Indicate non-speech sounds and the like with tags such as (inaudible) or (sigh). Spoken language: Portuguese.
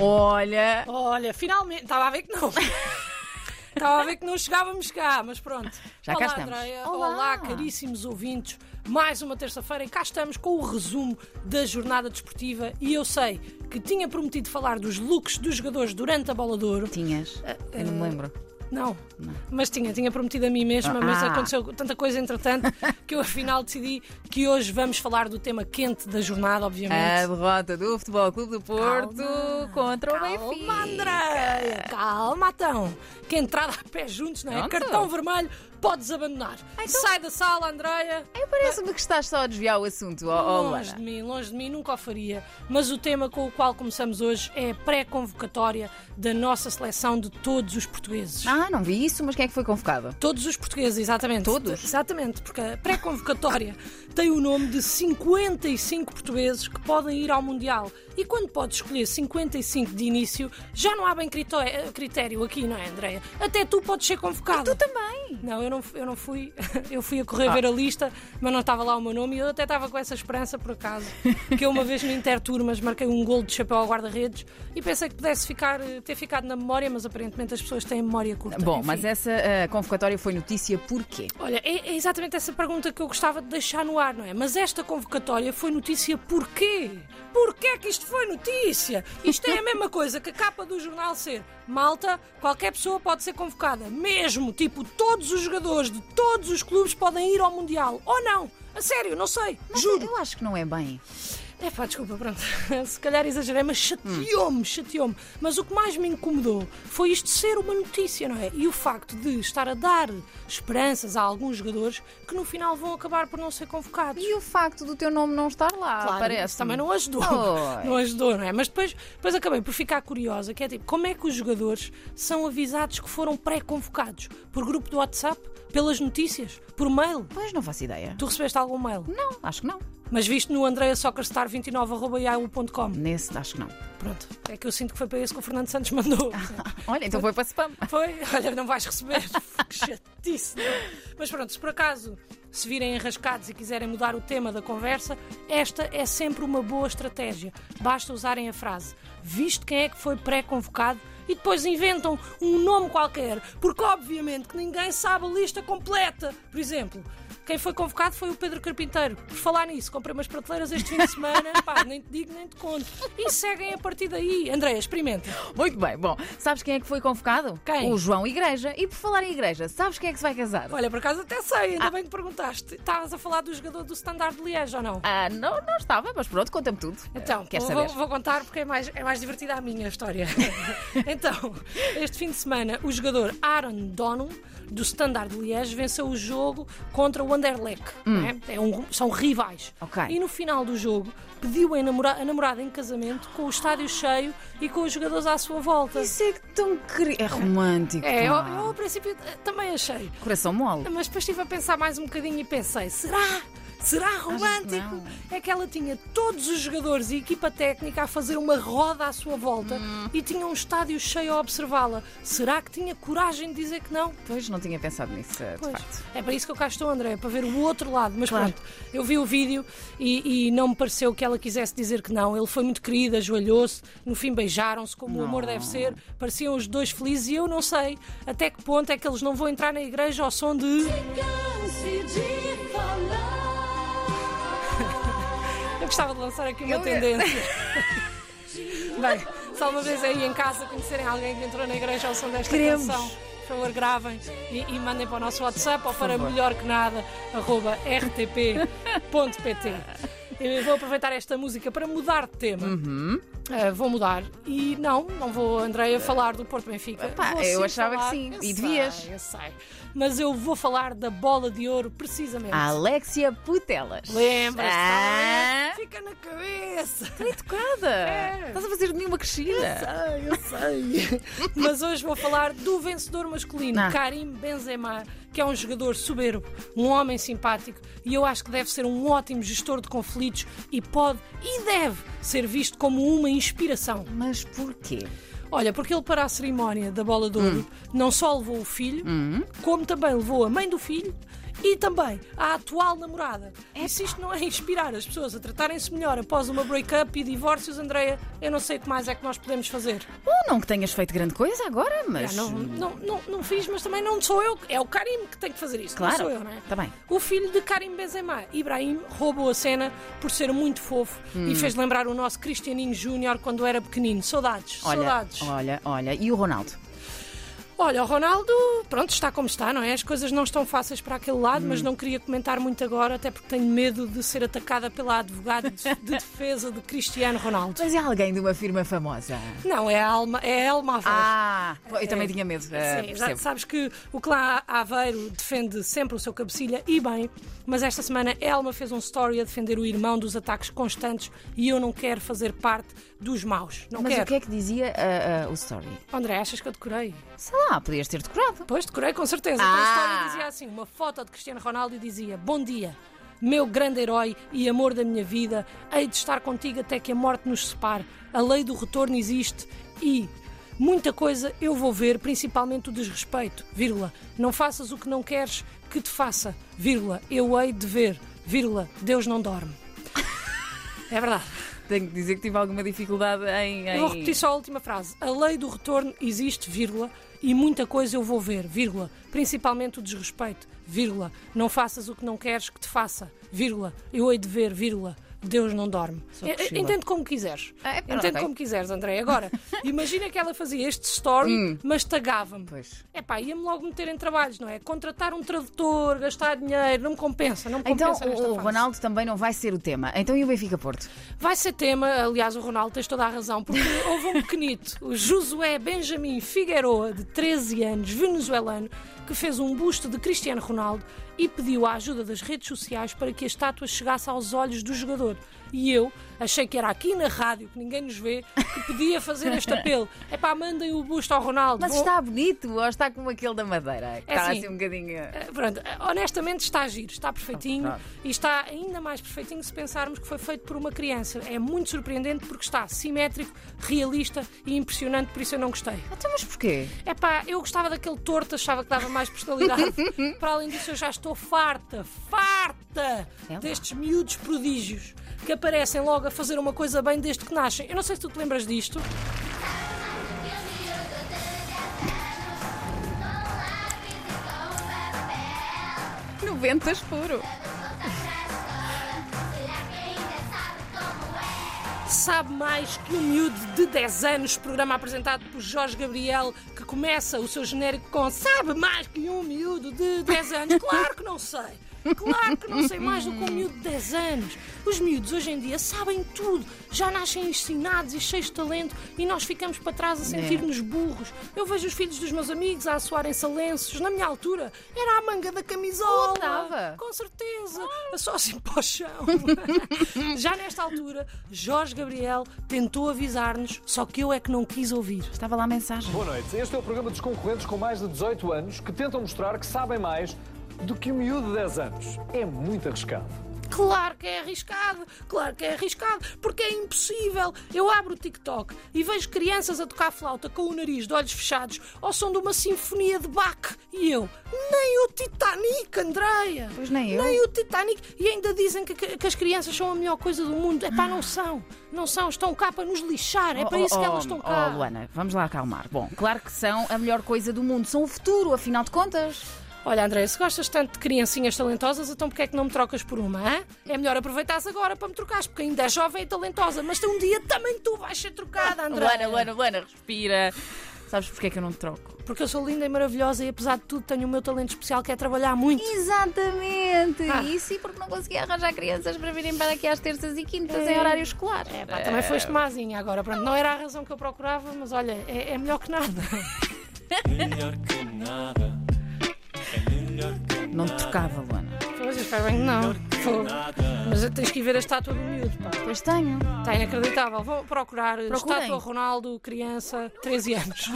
Olha, Olha, finalmente, estava a ver que não. (laughs) Estava a ver que não chegávamos cá, mas pronto. Já cá Olá, estamos. Andreia. Olá. Olá, caríssimos ouvintes. Mais uma terça-feira e cá estamos com o resumo da jornada desportiva. E eu sei que tinha prometido falar dos looks dos jogadores durante a bola de ouro. tinhas. Eu não me lembro. Não, mas tinha, tinha prometido a mim mesma, mas Ah. aconteceu tanta coisa entretanto (laughs) que eu afinal decidi que hoje vamos falar do tema quente da jornada, obviamente. A derrota do Futebol Clube do Porto Calma. contra o Calma, Benfica. Andréia! Calma, então! Que entrada a pé juntos, não é? Pronto. Cartão vermelho, podes abandonar. então- Sai da sala, Andréia! Ai, Parece-me que estás só a desviar o assunto, ó ó, Longe Luana. de mim, longe de mim, nunca o faria. Mas o tema com o qual começamos hoje é a pré-convocatória da nossa seleção de todos os portugueses. Ah, não vi isso, mas quem é que foi convocado? Todos os portugueses, exatamente. Todos? Exatamente, porque a pré-convocatória (laughs) tem o nome de 55 portugueses que podem ir ao Mundial. E quando podes escolher 55 de início, já não há bem eh, critério aqui, não é, Andréia? Até tu podes ser convocado. Tu também. Não, eu não, eu não fui. (laughs) Eu fui a correr ver a lista, mas não estava lá o meu nome e eu até estava com essa esperança, por acaso, que eu uma vez no Interturmas marquei um gol de chapéu ao guarda-redes e pensei que pudesse ficar, eh, ter ficado na memória, mas aparentemente as pessoas têm memória curta. Bom, Enfim. mas essa ah, convocatória foi notícia porquê? Olha, é, é exatamente essa pergunta que eu gostava de deixar no ar, não é? Mas esta convocatória foi notícia porquê? Porquê que isto foi notícia? Isto é a mesma (laughs) coisa que a capa do jornal ser malta, qualquer pessoa pode ser convocada. Mesmo, tipo, todos os jogadores de todos os clubes podem ir ao Mundial. Ou não? A sério, não sei. Mas Juro. Eu acho que não é bem. É pá, desculpa, pronto. (laughs) Se calhar exagerei, mas chateou-me, chateou-me. Mas o que mais me incomodou foi isto ser uma notícia, não é? E o facto de estar a dar esperanças a alguns jogadores que no final vão acabar por não ser convocados. E o facto do teu nome não estar lá, Claro, parece. também não ajudou. Oi. Não ajudou, não é? Mas depois, depois acabei por ficar curiosa, que é tipo, como é que os jogadores são avisados que foram pré-convocados? Por grupo do WhatsApp? Pelas notícias? Por mail? Pois não faço ideia. Tu recebeste algum mail? Não, acho que não. Mas viste no andreasoccerstar29.yahoo.com Nesse, acho que não. Pronto, é que eu sinto que foi para esse que o Fernando Santos mandou. (laughs) Olha, então foi para spam. Foi, olha, não vais receber. (laughs) que chatice. não é? Mas pronto, se por acaso se virem enrascados e quiserem mudar o tema da conversa, esta é sempre uma boa estratégia. Basta usarem a frase visto quem é que foi pré-convocado e depois inventam um nome qualquer, porque obviamente que ninguém sabe a lista completa. Por exemplo, quem foi convocado foi o Pedro Carpinteiro. Por falar nisso, comprei umas prateleiras este fim de semana, pá, nem te digo nem te conto. E seguem a partir daí. Andréia, experimenta. Muito bem. Bom, sabes quem é que foi convocado? Quem? O João Igreja. E por falar em igreja, sabes quem é que se vai casar? Olha, por acaso até sei, ainda Ah. bem que perguntaste. Estavas a falar do jogador do Standard de Liège ou não? Ah, não, não estava, mas pronto, conta-me tudo. Então, Quer vou, saber? vou- contar porque é mais, é mais divertida a minha história. (laughs) então, este fim de semana, o jogador Aaron Donum, do Standard de Liège, venceu o jogo contra o Anderlecht. é? É um- são rivais. Hum. Ok. E no final do jogo, pediu a namora- a namorada em casamento com o estádio cheio e com os jogadores à sua volta. Isso é tão querido. É romântico. É, eu, eu ao princípio eh, também achei. Coração mole. Mas depois estive a pensar mais um bocadinho e pensei: será? Será romântico? não. É que ela tinha todos os jogadores e equipa técnica a fazer uma roda à sua volta Hum. e tinha um estádio cheio a observá-la. Será que tinha coragem de dizer que não? Pois não tinha pensado nisso, de Pois. facto. É para isso que eu cá estou, André, para ver o outro lado. Mas Claro. pronto, eu vi o vídeo e, e não me pareceu que ela quisesse dizer que não. Ele foi muito querido, ajoelhou-se, no fim beijaram-se, como o amor deve ser. Pareciam os dois felizes e eu não sei até que ponto é que eles não vão entrar na igreja ao som de. Gostava de lançar aqui uma Eu- tendência. (laughs) Bem, se alguma vez aí em casa conhecerem alguém que entrou na igreja ao som desta Queremos. canção, por favor, gravem e, e mandem para o nosso WhatsApp ou para melhor que nada, arroba rtp.pt. (laughs) Eu vou aproveitar esta música para mudar de tema. Uhum. Ah, vou mudar. E não, não vou, Andréia, falar do Porto Benfica. Epá, Vou eu sim achava que falar- sim. Eu E sei, devias. Eu sei. Mas eu vou falar da bola de ouro precisamente. A Alexia Putelas. Lembras-te? Ah, Fica na cabeça. bem tocada. É. Estás a fazer de mim uma crescida. Sei, eu sei. (laughs) Mas hoje vou falar do vencedor masculino, Ah. Karim Benzema, que é um jogador soberbo, um homem simpático e eu acho que deve ser um ótimo gestor de conflitos e pode e deve ser visto como uma inspiração. Mas porquê? Olha, porque ele para a cerimónia da bola de ouro não só levou o filho, como também levou a mãe do filho e também à atual namorada. E se isto não é inspirar as pessoas a tratarem-se melhor após uma break-up e divórcios, Andreia, eu não sei o que mais é que nós podemos fazer. Ou não que tenhas feito grande coisa agora, mas. Ah, não, não, não, não fiz, mas também não sou eu, é o Karim que tem que fazer isso, Claro. não sou eu, não é? Tá bem. O filho de Karim Benzema, Ibrahim, roubou a cena por ser muito fofo Hum. e fez lembrar o nosso Cristianinho Júnior quando era pequenino. Saudades, Olha, saudades. olha, olha. E o Ronaldo? Olha, o Ronaldo, pronto, está como está, não é? As coisas não estão fáceis para aquele lado, Hum. mas não queria comentar muito agora, até porque tenho medo de ser atacada pela advogada de de defesa de Cristiano Ronaldo. Mas é alguém de uma firma famosa. Não, é a Alma, é a Elma Aveiro. Ah, eu também tinha medo. eh, Sim, já percebo. sabes que o clã Aveiro defende sempre o seu cabecilha e bem, mas esta semana Elma fez um story a defender o irmão dos ataques constantes e eu não quero fazer parte dos maus. Não Mas quero. o que é que dizia ah, ah, o story? André, achas que eu decorei? Sei lá, podias ter decorado. Pois, decorei com certeza. Ah. a história dizia assim: uma foto de Cristiano Ronaldo e dizia: Bom dia, meu grande herói e amor da minha vida, hei de estar contigo até que a morte nos separe. A lei do retorno existe e. Muita coisa eu vou ver, principalmente o desrespeito, vírgula. Não faças o que não queres que te faça, vírgula. Eu hei de ver, vírgula. Deus não dorme. (laughs) É verdade. Tenho que dizer que tive alguma dificuldade em. Eu vou em- repetir só a última frase. A lei do retorno existe, vírgula, e muita coisa eu vou ver, vírgula. Principalmente o desrespeito, vírgula. Não faças o que não queres que te faça, vírgula. Eu hei de ver, vírgula. Deus não dorme. Priscila. Entende como quiseres. Ah, é, Entende ok. como quiseres, André. Agora, (laughs) imagina que ela fazia este story, mas tagava-me. Hum. Pois. É pá, ia-me logo meter em trabalhos, não é? Contratar um tradutor, gastar dinheiro, não me compensa, não me Então compensa nesta o fase. Ronaldo também não vai ser o tema. Então e o Benfica Porto? Vai ser tema, aliás, o Ronaldo tens toda a razão, porque (laughs) houve um pequenito, o Josué Benjamin Figueroa, de 13 anos, venezuelano, que fez um busto de Cristiano Ronaldo e pediu a ajuda das redes sociais para que a estátua chegasse aos olhos do jogador. делают E eu achei que era aqui na rádio, que ninguém nos vê, que podia fazer este apelo. (laughs) É pá, mandem o busto ao Ronaldo. Mas está bonito ou está como aquele da Madeira? Que É está assim. assim um bocadinho. Eh, Pronto, honestamente está giro, está perfeitinho Claro. e está ainda mais perfeitinho se pensarmos que foi feito por uma criança. É muito surpreendente porque está simétrico, realista e impressionante, por isso eu não gostei. Então, mas porquê? É pá, eu gostava daquele torto, achava que dava mais personalidade. (laughs) Para além disso, eu já estou farta, farta É destes miúdos prodígios que aparecem logo a fazer uma coisa bem desde que nascem. Eu não sei se tu te lembras disto. Noventas puro. sabe mais que um miúdo de 10 anos, programa apresentado por Jorge Gabriel, que começa o seu genérico com sabe mais que um miúdo de 10 anos? Claro que não sei! Claro que não sei mais do que um miúdo de 10 anos. Os miúdos hoje em dia sabem tudo, já nascem ensinados e cheios de talento e nós ficamos para trás a sentir-nos burros. Eu vejo os filhos dos meus amigos a assoarem salenços. Na minha altura, era a manga da camisola. Notava. Com certeza. Só assim (laughs) para o chão. (laughs) Já nesta altura, Jorge Gabriel tentou avisar-nos, só que eu é que não quis ouvir. Estava lá a mensagem. Boa noite. Este é o programa dos concorrentes com mais de 18 anos que tentam mostrar que sabem mais do que um miúdo de 10 anos. É muito arriscado. Claro que é arriscado, claro que é arriscado, porque é impossível. Eu abro o TikTok e vejo crianças a tocar flauta com o nariz de olhos fechados ao som de uma sinfonia de Bach. E eu, nem o Titanic, Andreia. Pois nem eu. Nem o Titanic. E ainda dizem que, que- que as crianças são a melhor coisa do mundo. É pá, não são. Não são. Estão cá para nos lixar. É para isso que elas estão cá. Oh, Luana, vamos lá acalmar. Bom, claro que são a melhor coisa do mundo. São o futuro, afinal de contas. Olha, André, se gostas tanto de criancinhas talentosas, então porquê é que não me trocas por uma, hã? É melhor aproveitares agora para me trocares, porque ainda é jovem e talentosa, mas um dia também tu vais ser trocada, André. Luana, Luana, Luana, respira. Sabes porquê é que eu não te troco? Porque eu sou linda e maravilhosa e apesar de tudo tenho o meu talento especial que é trabalhar muito. Exatamente. Ah. E sim, porque não conseguia arranjar crianças para virem para aqui às terças e quintas em horário escolar. É, pá, também foste mazinha agora. Pronto, não era a razão que eu procurava, mas olha, é, é melhor que nada. Melhor que nada. Não te trocava, Luana. Pois, eu espero bem que não. Fogo. Mas tens que ir ver a estátua do miúdo, pá. Pois tenho. Está inacreditável. Vou procurar Procurem. estátua Ronaldo, criança, 13 anos.